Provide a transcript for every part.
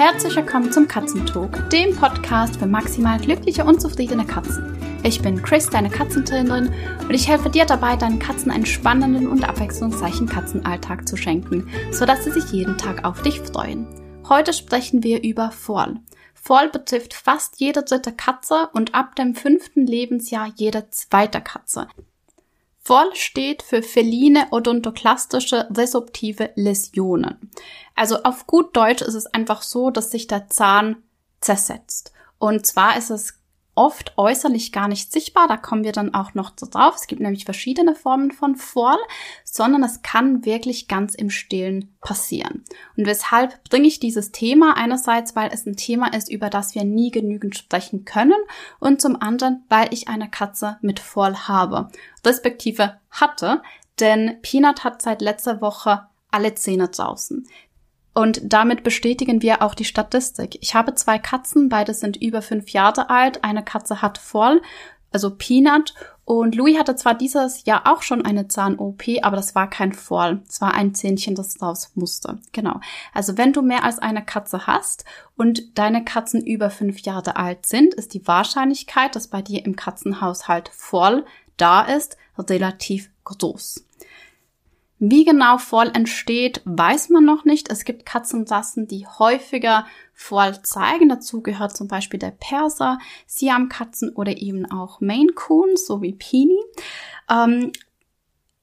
Herzlich willkommen zum Katzentalk, dem Podcast für maximal glückliche und zufriedene Katzen. Ich bin Chris, deine Katzentrainerin, und ich helfe dir dabei, deinen Katzen einen spannenden und abwechslungsreichen Katzenalltag zu schenken, sodass sie sich jeden Tag auf dich freuen. Heute sprechen wir über Fall. Fall betrifft fast jede dritte Katze und ab dem fünften Lebensjahr jede zweite Katze. Fall steht für feline odontoklastische resorptive Läsionen. Also auf gut Deutsch ist es einfach so, dass sich der Zahn zersetzt. Und zwar ist es oft äußerlich gar nicht sichtbar. Da kommen wir dann auch noch drauf. Es gibt nämlich verschiedene Formen von Fall, sondern es kann wirklich ganz im Stillen passieren. Und weshalb bringe ich dieses Thema? Einerseits, weil es ein Thema ist, über das wir nie genügend sprechen können und zum anderen, weil ich eine Katze mit Fall habe, respektive hatte, denn Peanut hat seit letzter Woche alle Zähne draußen. Und damit bestätigen wir auch die Statistik. Ich habe zwei Katzen, beide sind über fünf Jahre alt. Eine Katze hat voll, also Peanut. Und Louis hatte zwar dieses Jahr auch schon eine Zahn-OP, aber das war kein Fall. Es war ein Zähnchen, das raus musste. Genau. Also wenn du mehr als eine Katze hast und deine Katzen über fünf Jahre alt sind, ist die Wahrscheinlichkeit, dass bei dir im Katzenhaushalt voll da ist, relativ groß. Wie genau Fall entsteht, weiß man noch nicht. Es gibt Katzenrassen, die häufiger Fall zeigen. Dazu gehört zum Beispiel der Perser, Siamkatzen oder eben auch Maine Coon, so wie Peony. Ähm,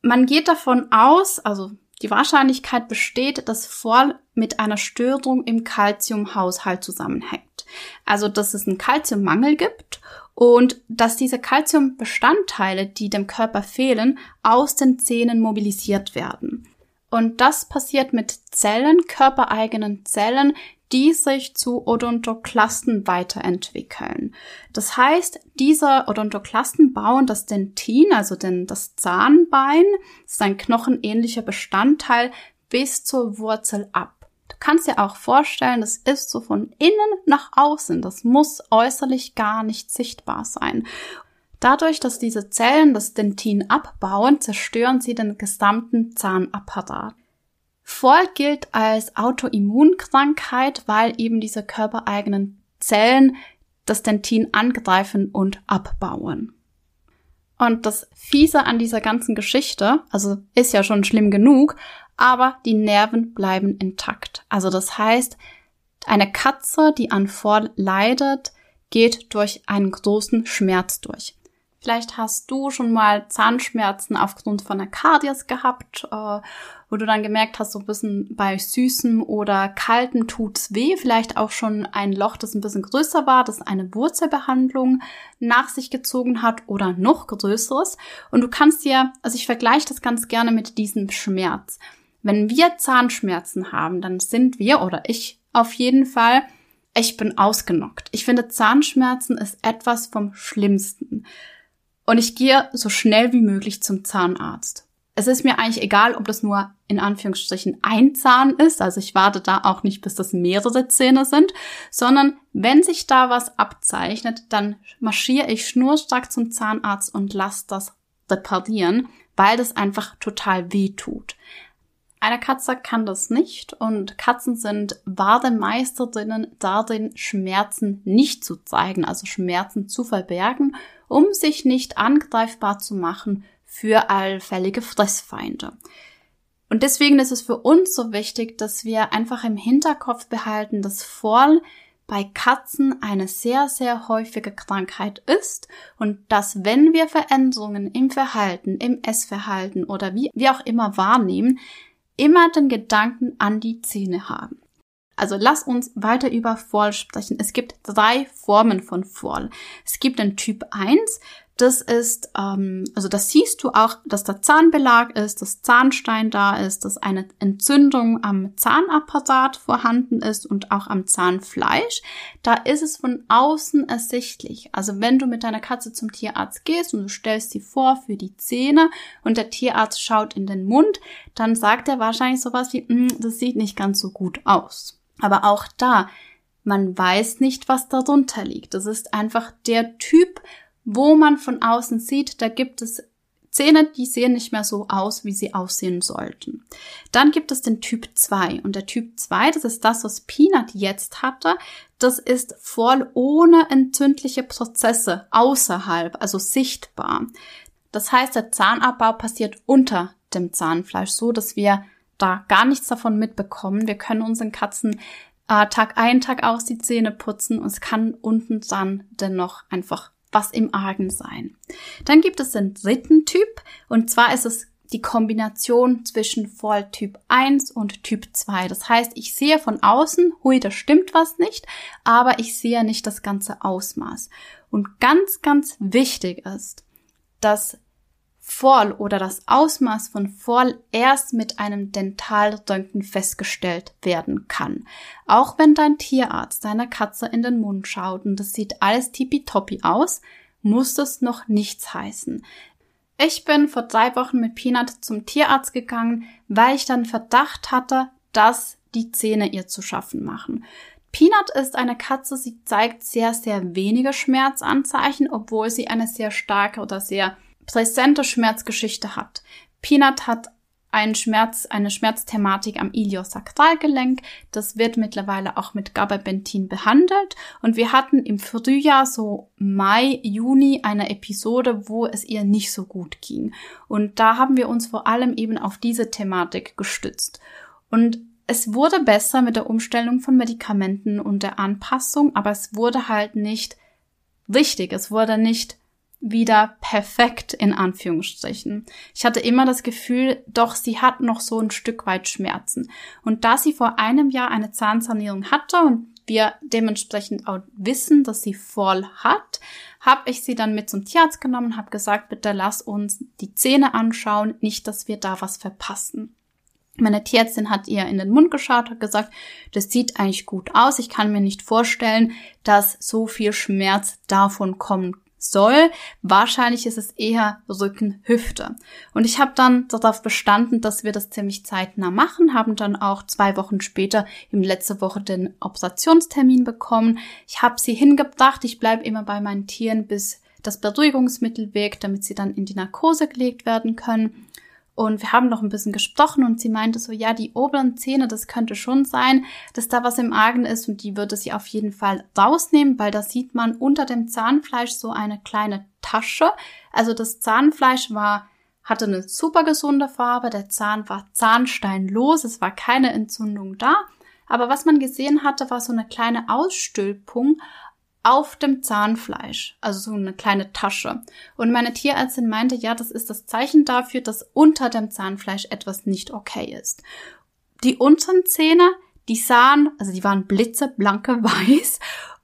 man geht davon aus, also die Wahrscheinlichkeit besteht, dass Fall mit einer Störung im Kalziumhaushalt zusammenhängt. Also, dass es einen Kalziummangel gibt und dass diese Calciumbestandteile, die dem Körper fehlen, aus den Zähnen mobilisiert werden. Und das passiert mit Zellen, körpereigenen Zellen, die sich zu Odontoklasten weiterentwickeln. Das heißt, diese Odontoklasten bauen das Dentin, also den, das Zahnbein, das ist ein knochenähnlicher Bestandteil, bis zur Wurzel ab. Kannst dir auch vorstellen, das ist so von innen nach außen. Das muss äußerlich gar nicht sichtbar sein. Dadurch, dass diese Zellen das Dentin abbauen, zerstören sie den gesamten Zahnapparat. Voll gilt als Autoimmunkrankheit, weil eben diese körpereigenen Zellen das Dentin angreifen und abbauen. Und das Fiese an dieser ganzen Geschichte, also ist ja schon schlimm genug, aber die Nerven bleiben intakt. Also das heißt, eine Katze, die an Fall leidet, geht durch einen großen Schmerz durch. Vielleicht hast du schon mal Zahnschmerzen aufgrund von einer Kardias gehabt, äh, wo du dann gemerkt hast, so ein bisschen bei süßem oder kaltem tut's weh. Vielleicht auch schon ein Loch, das ein bisschen größer war, das eine Wurzelbehandlung nach sich gezogen hat oder noch größeres. Und du kannst dir, also ich vergleiche das ganz gerne mit diesem Schmerz. Wenn wir Zahnschmerzen haben, dann sind wir oder ich auf jeden Fall, ich bin ausgenockt. Ich finde Zahnschmerzen ist etwas vom Schlimmsten. Und ich gehe so schnell wie möglich zum Zahnarzt. Es ist mir eigentlich egal, ob das nur in Anführungsstrichen ein Zahn ist, also ich warte da auch nicht, bis das mehrere Zähne sind, sondern wenn sich da was abzeichnet, dann marschiere ich schnurstracks zum Zahnarzt und lasse das reparieren, weil das einfach total weh tut. Eine Katze kann das nicht und Katzen sind wahre Meisterinnen darin, Schmerzen nicht zu zeigen, also Schmerzen zu verbergen, um sich nicht angreifbar zu machen für allfällige Fressfeinde. Und deswegen ist es für uns so wichtig, dass wir einfach im Hinterkopf behalten, dass Fall bei Katzen eine sehr, sehr häufige Krankheit ist und dass wenn wir Veränderungen im Verhalten, im Essverhalten oder wie, wie auch immer wahrnehmen, immer den Gedanken an die Zähne haben. Also lass uns weiter über Fall sprechen. Es gibt drei Formen von Fall. Es gibt den Typ 1, das ist, ähm, also das siehst du auch, dass der Zahnbelag ist, dass Zahnstein da ist, dass eine Entzündung am Zahnapparat vorhanden ist und auch am Zahnfleisch. Da ist es von außen ersichtlich. Also wenn du mit deiner Katze zum Tierarzt gehst und du stellst sie vor für die Zähne und der Tierarzt schaut in den Mund, dann sagt er wahrscheinlich sowas wie, hm, das sieht nicht ganz so gut aus. Aber auch da, man weiß nicht, was darunter liegt. Das ist einfach der Typ wo man von außen sieht, da gibt es Zähne, die sehen nicht mehr so aus, wie sie aussehen sollten. Dann gibt es den Typ 2 und der Typ 2, das ist das, was Peanut jetzt hatte. Das ist voll ohne entzündliche Prozesse außerhalb, also sichtbar. Das heißt, der Zahnabbau passiert unter dem Zahnfleisch, so dass wir da gar nichts davon mitbekommen. Wir können unseren Katzen äh, Tag ein, Tag aus die Zähne putzen und es kann unten dann dennoch einfach was im Argen sein. Dann gibt es den dritten Typ und zwar ist es die Kombination zwischen Fall Typ 1 und Typ 2. Das heißt, ich sehe von außen, hui, da stimmt was nicht, aber ich sehe nicht das ganze Ausmaß. Und ganz, ganz wichtig ist, dass Fall oder das Ausmaß von Fall erst mit einem Dentalröntgen festgestellt werden kann. Auch wenn dein Tierarzt deiner Katze in den Mund schaut und das sieht alles tippitoppi aus, muss das noch nichts heißen. Ich bin vor drei Wochen mit Peanut zum Tierarzt gegangen, weil ich dann Verdacht hatte, dass die Zähne ihr zu schaffen machen. Peanut ist eine Katze, sie zeigt sehr, sehr wenige Schmerzanzeichen, obwohl sie eine sehr starke oder sehr präsente Schmerzgeschichte hat. Peanut hat einen Schmerz, eine Schmerzthematik am Iliosakralgelenk. Das wird mittlerweile auch mit Gabapentin behandelt. Und wir hatten im Frühjahr, so Mai, Juni, eine Episode, wo es ihr nicht so gut ging. Und da haben wir uns vor allem eben auf diese Thematik gestützt. Und es wurde besser mit der Umstellung von Medikamenten und der Anpassung, aber es wurde halt nicht richtig. Es wurde nicht wieder perfekt in Anführungsstrichen. Ich hatte immer das Gefühl, doch sie hat noch so ein Stück weit Schmerzen. Und da sie vor einem Jahr eine Zahnsanierung hatte und wir dementsprechend auch wissen, dass sie voll hat, habe ich sie dann mit zum Tierarzt genommen, habe gesagt, bitte lass uns die Zähne anschauen, nicht, dass wir da was verpassen. Meine Tierärztin hat ihr in den Mund geschaut, hat gesagt, das sieht eigentlich gut aus. Ich kann mir nicht vorstellen, dass so viel Schmerz davon kommen soll. Wahrscheinlich ist es eher Rücken, Hüfte. Und ich habe dann darauf bestanden, dass wir das ziemlich zeitnah machen, haben dann auch zwei Wochen später im letzte Woche den Operationstermin bekommen. Ich habe sie hingebracht. Ich bleibe immer bei meinen Tieren, bis das Beruhigungsmittel wirkt, damit sie dann in die Narkose gelegt werden können. Und wir haben noch ein bisschen gesprochen und sie meinte so, ja, die oberen Zähne, das könnte schon sein, dass da was im Argen ist und die würde sie auf jeden Fall rausnehmen, weil da sieht man unter dem Zahnfleisch so eine kleine Tasche. Also das Zahnfleisch war, hatte eine super gesunde Farbe, der Zahn war zahnsteinlos, es war keine Entzündung da. Aber was man gesehen hatte, war so eine kleine Ausstülpung auf dem Zahnfleisch, also so eine kleine Tasche. Und meine Tierärztin meinte, ja, das ist das Zeichen dafür, dass unter dem Zahnfleisch etwas nicht okay ist. Die unteren Zähne, die sahen, also die waren blitzeblanke weiß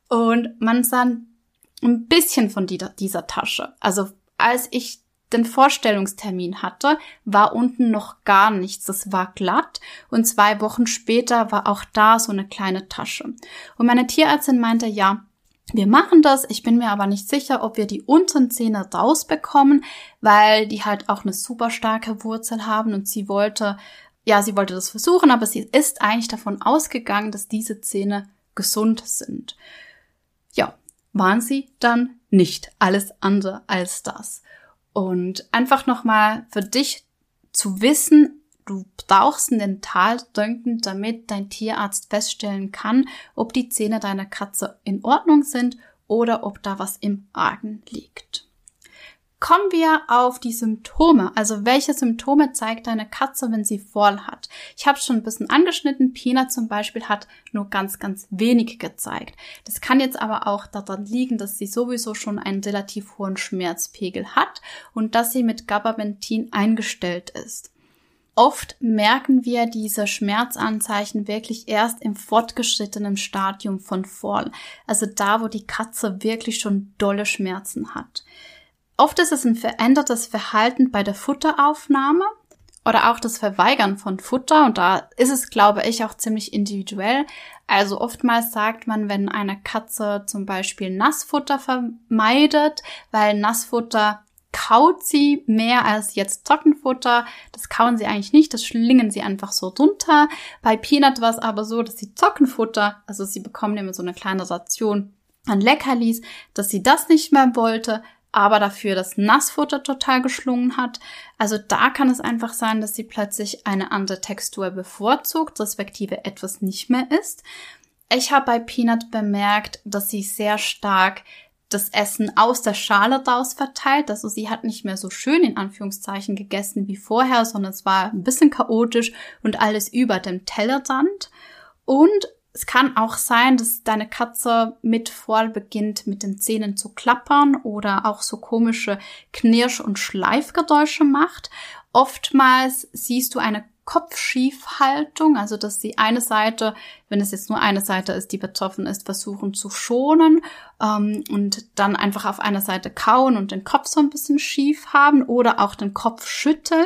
und man sah ein bisschen von dieser Tasche. Also als ich den Vorstellungstermin hatte, war unten noch gar nichts. Das war glatt und zwei Wochen später war auch da so eine kleine Tasche. Und meine Tierärztin meinte, ja, wir machen das. Ich bin mir aber nicht sicher, ob wir die unteren Zähne rausbekommen, weil die halt auch eine super starke Wurzel haben und sie wollte, ja, sie wollte das versuchen, aber sie ist eigentlich davon ausgegangen, dass diese Zähne gesund sind. Ja, waren sie dann nicht. Alles andere als das. Und einfach nochmal für dich zu wissen, Du brauchst einen Dentaldrücken, damit dein Tierarzt feststellen kann, ob die Zähne deiner Katze in Ordnung sind oder ob da was im Argen liegt. Kommen wir auf die Symptome. Also welche Symptome zeigt deine Katze, wenn sie voll hat? Ich habe schon ein bisschen angeschnitten. Pina zum Beispiel hat nur ganz, ganz wenig gezeigt. Das kann jetzt aber auch daran liegen, dass sie sowieso schon einen relativ hohen Schmerzpegel hat und dass sie mit Gabapentin eingestellt ist. Oft merken wir diese Schmerzanzeichen wirklich erst im fortgeschrittenen Stadium von Fall, also da, wo die Katze wirklich schon dolle Schmerzen hat. Oft ist es ein verändertes Verhalten bei der Futteraufnahme oder auch das Verweigern von Futter und da ist es, glaube ich, auch ziemlich individuell. Also oftmals sagt man, wenn eine Katze zum Beispiel Nassfutter vermeidet, weil Nassfutter kaut sie mehr als jetzt Trockenfutter. Das kauen sie eigentlich nicht, das schlingen sie einfach so drunter. Bei Peanut war es aber so, dass sie Trockenfutter, also sie bekommen immer so eine kleine Ration an Leckerlis, dass sie das nicht mehr wollte. aber dafür das Nassfutter total geschlungen hat. Also da kann es einfach sein, dass sie plötzlich eine andere Textur bevorzugt, respektive etwas nicht mehr isst. Ich habe bei Peanut bemerkt, dass sie sehr stark das Essen aus der Schale raus verteilt. Also sie hat nicht mehr so schön in Anführungszeichen gegessen wie vorher, sondern es war ein bisschen chaotisch und alles über dem Tellerrand. Und es kann auch sein, dass deine Katze mit voll beginnt, mit den Zähnen zu klappern oder auch so komische Knirsch- und Schleifgeräusche macht. Oftmals siehst du eine Kopfschiefhaltung, also dass die eine Seite, wenn es jetzt nur eine Seite ist, die betroffen ist, versuchen zu schonen ähm, und dann einfach auf einer Seite kauen und den Kopf so ein bisschen schief haben oder auch den Kopf schütteln.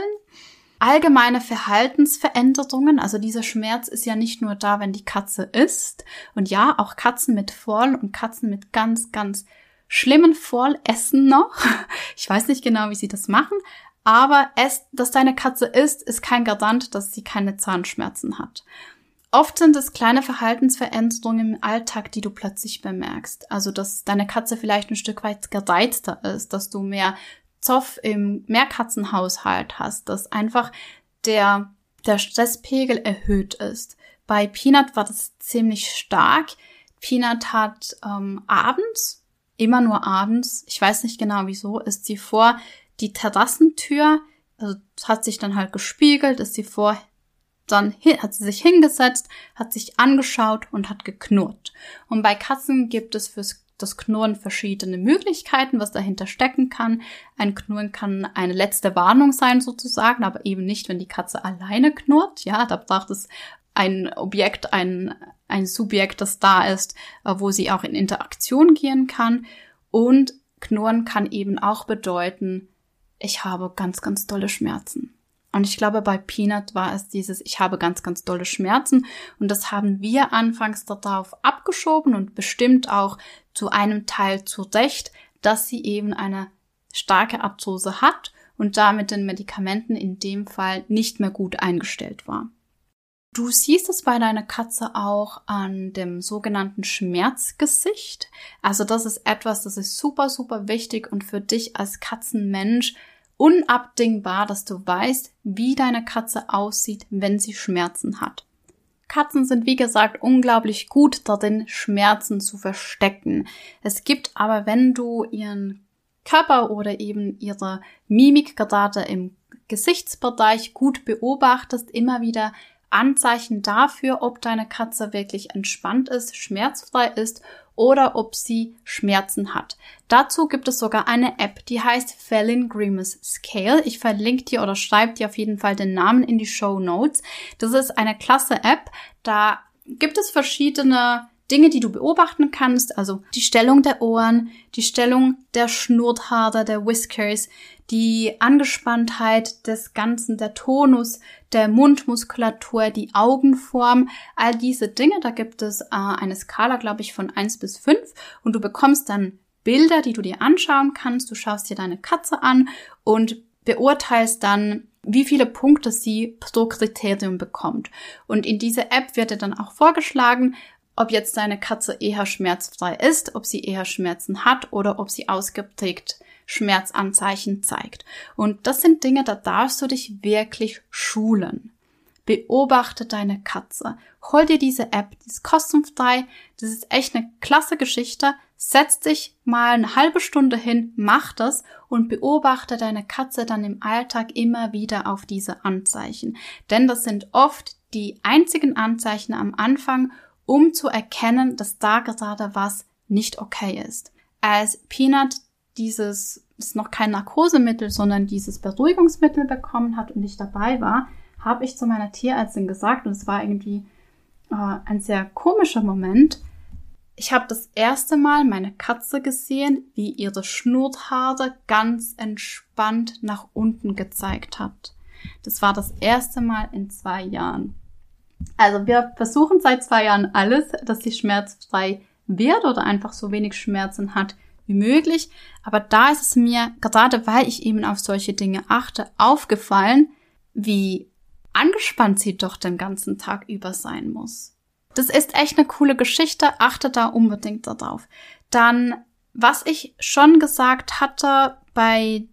Allgemeine Verhaltensveränderungen, also dieser Schmerz ist ja nicht nur da, wenn die Katze isst. Und ja, auch Katzen mit Voll und Katzen mit ganz, ganz schlimmen Voll essen noch. Ich weiß nicht genau, wie sie das machen, aber es, dass deine Katze isst, ist kein Garant, dass sie keine Zahnschmerzen hat. Oft sind es kleine Verhaltensveränderungen im Alltag, die du plötzlich bemerkst. Also, dass deine Katze vielleicht ein Stück weit gereizter ist, dass du mehr Zoff im Mehrkatzenhaushalt hast, dass einfach der, der Stresspegel erhöht ist. Bei Peanut war das ziemlich stark. Peanut hat ähm, abends, immer nur abends, ich weiß nicht genau wieso, ist sie vor die Terrassentür, also hat sich dann halt gespiegelt, ist sie vor, dann hat sie sich hingesetzt, hat sich angeschaut und hat geknurrt. Und bei Katzen gibt es fürs das Knurren verschiedene Möglichkeiten, was dahinter stecken kann. Ein Knurren kann eine letzte Warnung sein sozusagen, aber eben nicht, wenn die Katze alleine knurrt. Ja, da braucht es ein Objekt, ein, ein Subjekt, das da ist, äh, wo sie auch in Interaktion gehen kann. Und Knurren kann eben auch bedeuten, ich habe ganz, ganz dolle Schmerzen. Und ich glaube, bei Peanut war es dieses, ich habe ganz, ganz dolle Schmerzen. Und das haben wir anfangs darauf abgeschoben und bestimmt auch zu einem Teil zu Recht, dass sie eben eine starke Arthrose hat und damit den Medikamenten in dem Fall nicht mehr gut eingestellt war. Du siehst es bei deiner Katze auch an dem sogenannten Schmerzgesicht. Also das ist etwas, das ist super, super wichtig und für dich als Katzenmensch unabdingbar, dass du weißt, wie deine Katze aussieht, wenn sie Schmerzen hat. Katzen sind, wie gesagt, unglaublich gut darin, Schmerzen zu verstecken. Es gibt aber, wenn du ihren Körper oder eben ihre Mimik gerade im Gesichtsbereich gut beobachtest, immer wieder Anzeichen dafür, ob deine Katze wirklich entspannt ist, schmerzfrei ist oder ob sie Schmerzen hat. Dazu gibt es sogar eine App, die heißt Felin Grimace Scale. Ich verlinke dir oder schreibe dir auf jeden Fall den Namen in die Show Notes. Das ist eine klasse App. Da gibt es verschiedene Dinge, die du beobachten kannst, also die Stellung der Ohren, die Stellung der Schnurrhaare, der Whiskers, die Angespanntheit des Ganzen, der Tonus, der Mundmuskulatur, die Augenform, all diese Dinge. Da gibt es äh, eine Skala, glaube ich, von eins bis fünf und du bekommst dann Bilder, die du dir anschauen kannst. Du schaust dir deine Katze an und beurteilst dann, wie viele Punkte sie pro Kriterium bekommt. Und in dieser App wird dir dann auch vorgeschlagen, ob jetzt deine Katze eher schmerzfrei ist, ob sie eher Schmerzen hat oder ob sie ausgeprägt Schmerzanzeichen zeigt. Und das sind Dinge, da darfst du dich wirklich schulen. Beobachte deine Katze. Hol dir diese App, die ist kostenfrei. Das ist echt eine klasse Geschichte. Setz dich mal eine halbe Stunde hin, mach das und beobachte deine Katze dann im Alltag immer wieder auf diese Anzeichen. Denn das sind oft die einzigen Anzeichen am Anfang, um zu erkennen, dass da gerade was nicht okay ist. Als Peanut dieses, ist noch kein Narkosemittel, sondern dieses Beruhigungsmittel bekommen hat und ich dabei war, habe ich zu meiner Tierärztin gesagt, und es war irgendwie äh, ein sehr komischer Moment, ich habe das erste Mal meine Katze gesehen, wie ihre Schnurrhaare ganz entspannt nach unten gezeigt hat. Das war das erste Mal in zwei Jahren. Also wir versuchen seit zwei Jahren alles, dass sie schmerzfrei wird oder einfach so wenig Schmerzen hat wie möglich. Aber da ist es mir, gerade weil ich eben auf solche Dinge achte, aufgefallen, wie angespannt sie doch den ganzen Tag über sein muss. Das ist echt eine coole Geschichte, achte da unbedingt darauf. Dann was ich schon gesagt hatte bei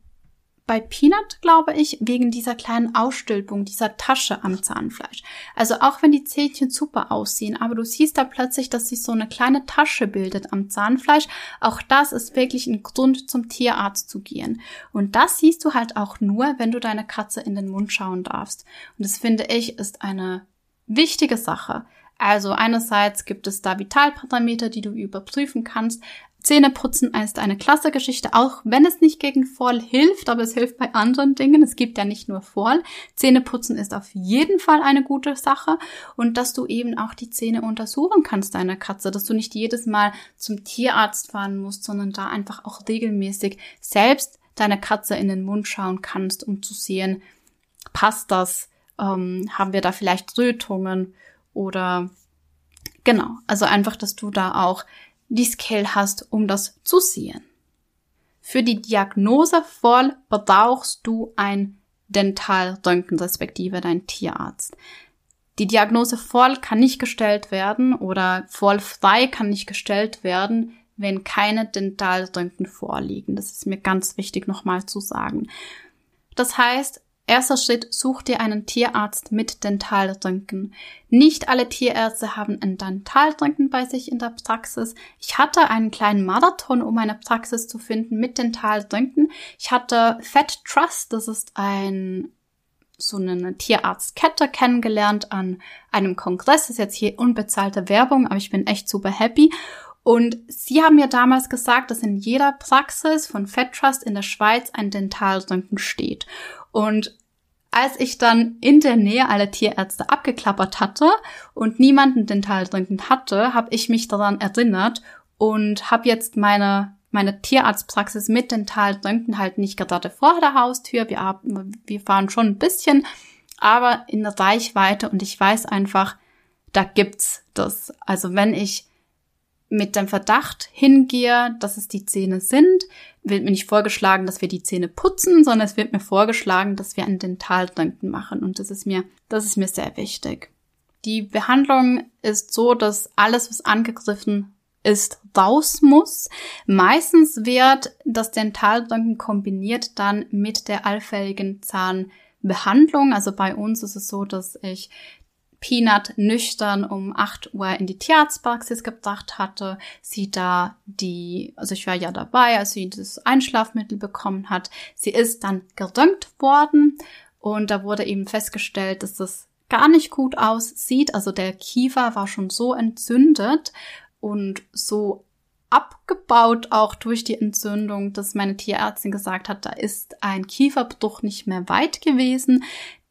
bei Peanut, glaube ich, wegen dieser kleinen Ausstülpung, dieser Tasche am Zahnfleisch. Also auch wenn die Zähnchen super aussehen, aber du siehst da plötzlich, dass sich so eine kleine Tasche bildet am Zahnfleisch. Auch das ist wirklich ein Grund, zum Tierarzt zu gehen. Und das siehst du halt auch nur, wenn du deine Katze in den Mund schauen darfst. Und das finde ich ist eine wichtige Sache. Also einerseits gibt es da Vitalparameter, die du überprüfen kannst, Zähneputzen ist eine klasse Geschichte, auch wenn es nicht gegen Fall hilft, aber es hilft bei anderen Dingen. Es gibt ja nicht nur Fall. Zähneputzen ist auf jeden Fall eine gute Sache. Und dass du eben auch die Zähne untersuchen kannst deiner Katze, dass du nicht jedes Mal zum Tierarzt fahren musst, sondern da einfach auch regelmäßig selbst deiner Katze in den Mund schauen kannst, um zu sehen, passt das, ähm, haben wir da vielleicht Rötungen? Oder genau, also einfach, dass du da auch die Skill hast, um das zu sehen. Für die Diagnose voll brauchst du ein Dentalröntgen respektive dein Tierarzt. Die Diagnose voll kann nicht gestellt werden oder voll frei kann nicht gestellt werden, wenn keine Dentalröntgen vorliegen. Das ist mir ganz wichtig nochmal zu sagen. Das heißt, Erster Schritt, such dir einen Tierarzt mit Dentalröntgen. Nicht alle Tierärzte haben ein Dentalröntgen bei sich in der Praxis. Ich hatte einen kleinen Marathon, um eine Praxis zu finden mit Dentalröntgen. Ich hatte Fat Trust, das ist ein so eine Tierarztkette kennengelernt an einem Kongress. Das ist jetzt hier unbezahlte Werbung, aber ich bin echt super happy. Und sie haben mir damals gesagt, dass in jeder Praxis von Fat Trust in der Schweiz ein Dentalröntgen steht. Und als ich dann in der Nähe alle Tierärzte abgeklappert hatte und niemanden Dentalröntgen hatte, habe ich mich daran erinnert und habe jetzt meine meine Tierarztpraxis mit Dentalröntgen halt nicht gerade vor der Haustür. Wir, wir fahren schon ein bisschen, aber in der Reichweite und ich weiß einfach, da gibt's das. Also wenn ich mit dem Verdacht hingehe, dass es die Zähne sind, wird mir nicht vorgeschlagen, dass wir die Zähne putzen, sondern es wird mir vorgeschlagen, dass wir einen Dentalröntgen machen. Und das ist mir, das ist mir sehr wichtig. Die Behandlung ist so, dass alles, was angegriffen ist, raus muss. Meistens wird das Dentalröntgen kombiniert dann mit der allfälligen Zahnbehandlung. Also bei uns ist es so, dass ich Peanut nüchtern um 8 Uhr in die Tierarztpraxis gebracht hatte, sie da die, also ich war ja dabei, als sie das Einschlafmittel bekommen hat. Sie ist dann geröntgt worden und da wurde eben festgestellt, dass das gar nicht gut aussieht. Also der Kiefer war schon so entzündet und so abgebaut auch durch die Entzündung, dass meine Tierärztin gesagt hat, da ist ein Kieferbruch nicht mehr weit gewesen.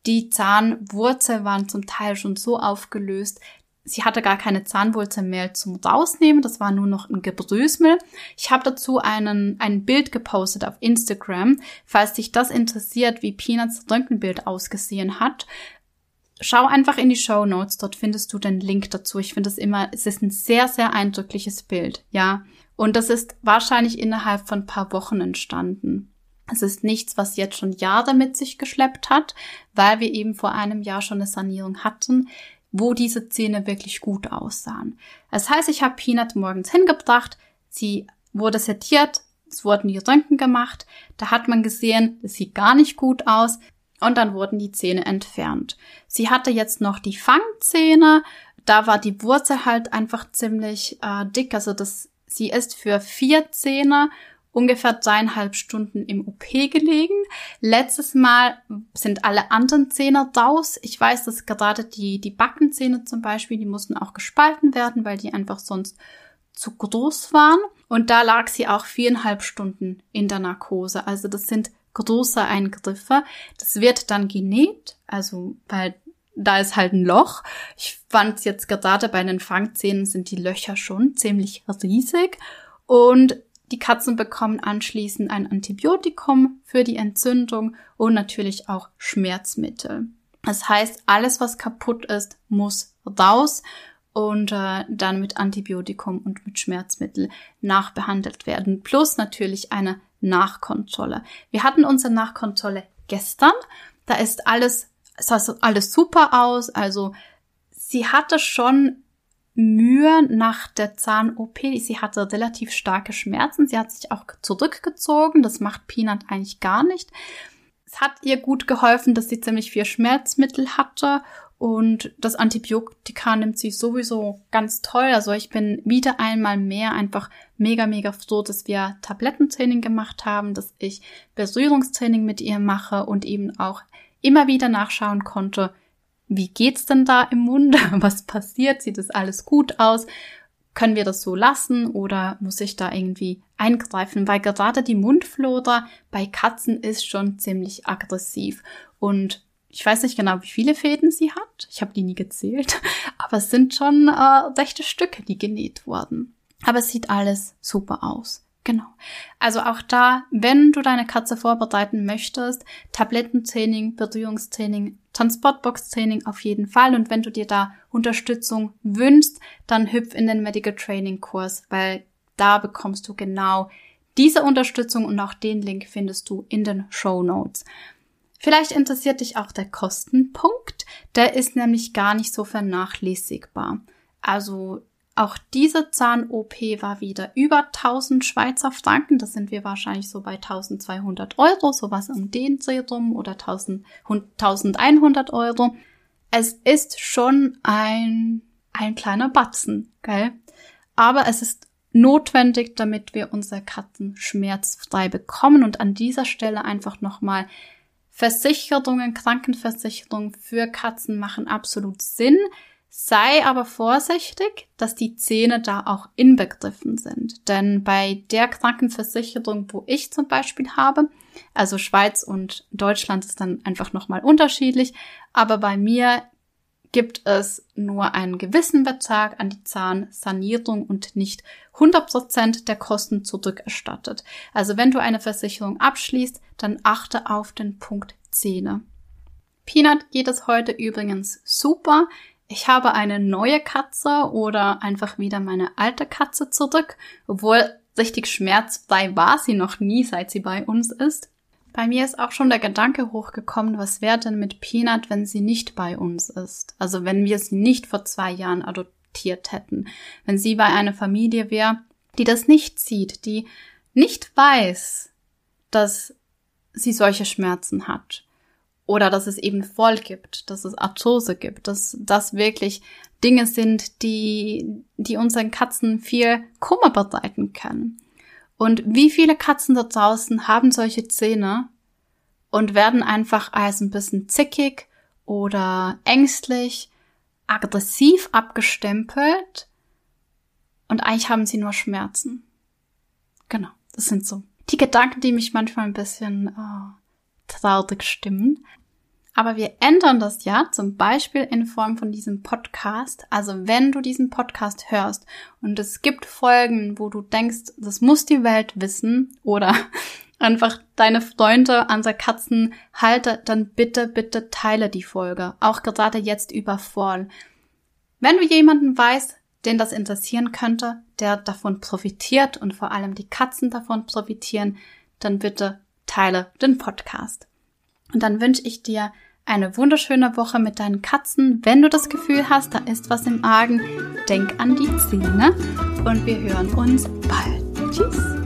Die Zahnwurzel waren zum Teil schon so aufgelöst, sie hatte gar keine Zahnwurzel mehr zum Rausnehmen, das war nur noch ein Gebrösmel. Ich habe dazu einen, ein Bild gepostet auf Instagram, falls dich das interessiert, wie Peanuts Röntgenbild ausgesehen hat. Schau einfach in die Show Notes, dort findest du den Link dazu. Ich finde es immer, es ist ein sehr, sehr eindrückliches Bild, ja. Und das ist wahrscheinlich innerhalb von paar Wochen entstanden. Es ist nichts, was jetzt schon Jahre mit sich geschleppt hat, weil wir eben vor einem Jahr schon eine Sanierung hatten, wo diese Zähne wirklich gut aussahen. Das heißt, ich habe Peanut morgens hingebracht, sie wurde sediert, es wurden die Röntgen gemacht, da hat man gesehen, es sieht gar nicht gut aus und dann wurden die Zähne entfernt. Sie hatte jetzt noch die Fangzähne, da war die Wurzel halt einfach ziemlich äh, dick, also das, sie ist für vier Zähne ungefähr dreieinhalb Stunden im OP gelegen. Letztes Mal sind alle anderen Zähne raus. Ich weiß, dass gerade die, die Backenzähne zum Beispiel, die mussten auch gespalten werden, weil die einfach sonst zu groß waren. Und da lag sie auch viereinhalb Stunden in der Narkose. Also das sind große Eingriffe. Das wird dann genäht, also weil da ist halt ein Loch. Ich fand jetzt gerade bei den Fangzähnen sind die Löcher schon ziemlich riesig. Und die Katzen bekommen anschließend ein Antibiotikum für die Entzündung und natürlich auch Schmerzmittel. Das heißt, alles, was kaputt ist, muss raus und äh, dann mit Antibiotikum und mit Schmerzmittel nachbehandelt werden. Plus natürlich eine Nachkontrolle. Wir hatten unsere Nachkontrolle gestern. Da ist alles, es sah alles super aus. Also sie hatte schon Mühe nach der Zahn-OP. Sie hatte relativ starke Schmerzen. Sie hat sich auch zurückgezogen. Das macht Peanut eigentlich gar nicht. Es hat ihr gut geholfen, dass sie ziemlich viel Schmerzmittel hatte und das Antibiotika nimmt sie sowieso ganz toll. Also ich bin wieder einmal mehr einfach mega, mega froh, dass wir Tablettentraining gemacht haben, dass ich Berührungstraining mit ihr mache und eben auch immer wieder nachschauen konnte, wie geht's denn da im Mund? Was passiert? Sieht das alles gut aus? Können wir das so lassen oder muss ich da irgendwie eingreifen? Weil gerade die Mundflora bei Katzen ist schon ziemlich aggressiv und ich weiß nicht genau, wie viele Fäden sie hat. Ich habe die nie gezählt. Aber es sind schon äh, 60 Stücke, die genäht wurden. Aber es sieht alles super aus. Genau. Also auch da, wenn du deine Katze vorbereiten möchtest, Tablettentraining, Berührungstraining, Transportbox-Training auf jeden Fall. Und wenn du dir da Unterstützung wünschst, dann hüpf in den Medical Training Kurs, weil da bekommst du genau diese Unterstützung und auch den Link findest du in den Show Notes. Vielleicht interessiert dich auch der Kostenpunkt. Der ist nämlich gar nicht so vernachlässigbar. Also auch diese Zahn-OP war wieder über 1000 Schweizer Franken. Das sind wir wahrscheinlich so bei 1200 Euro, sowas um den Dreh oder 1000, 1100 Euro. Es ist schon ein, ein kleiner Batzen, gell? Aber es ist notwendig, damit wir unsere Katzen schmerzfrei bekommen. Und an dieser Stelle einfach nochmal Versicherungen, Krankenversicherungen für Katzen machen absolut Sinn. Sei aber vorsichtig, dass die Zähne da auch inbegriffen sind. Denn bei der Krankenversicherung, wo ich zum Beispiel habe, also Schweiz und Deutschland ist dann einfach nochmal unterschiedlich, aber bei mir gibt es nur einen gewissen Betrag an die Zahnsanierung und nicht 100% der Kosten zurückerstattet. Also wenn du eine Versicherung abschließt, dann achte auf den Punkt Zähne. Peanut geht es heute übrigens super. Ich habe eine neue Katze oder einfach wieder meine alte Katze zurück, obwohl richtig schmerzfrei war sie noch nie, seit sie bei uns ist. Bei mir ist auch schon der Gedanke hochgekommen, was wäre denn mit Peanut, wenn sie nicht bei uns ist? Also wenn wir sie nicht vor zwei Jahren adoptiert hätten. Wenn sie bei einer Familie wäre, die das nicht sieht, die nicht weiß, dass sie solche Schmerzen hat. Oder dass es eben voll gibt, dass es Arthrose gibt, dass das wirklich Dinge sind, die, die unseren Katzen viel Kummer bereiten können. Und wie viele Katzen da draußen haben solche Zähne und werden einfach als ein bisschen zickig oder ängstlich, aggressiv abgestempelt und eigentlich haben sie nur Schmerzen. Genau, das sind so die Gedanken, die mich manchmal ein bisschen oh, traurig stimmen. Aber wir ändern das ja zum Beispiel in Form von diesem Podcast. Also wenn du diesen Podcast hörst und es gibt Folgen, wo du denkst, das muss die Welt wissen oder einfach deine Freunde an der Katzen halte, dann bitte, bitte teile die Folge. Auch gerade jetzt über Fall. Wenn du jemanden weißt, den das interessieren könnte, der davon profitiert und vor allem die Katzen davon profitieren, dann bitte teile den Podcast. Und dann wünsche ich dir eine wunderschöne Woche mit deinen Katzen. Wenn du das Gefühl hast, da ist was im Argen, denk an die Zähne und wir hören uns bald. Tschüss!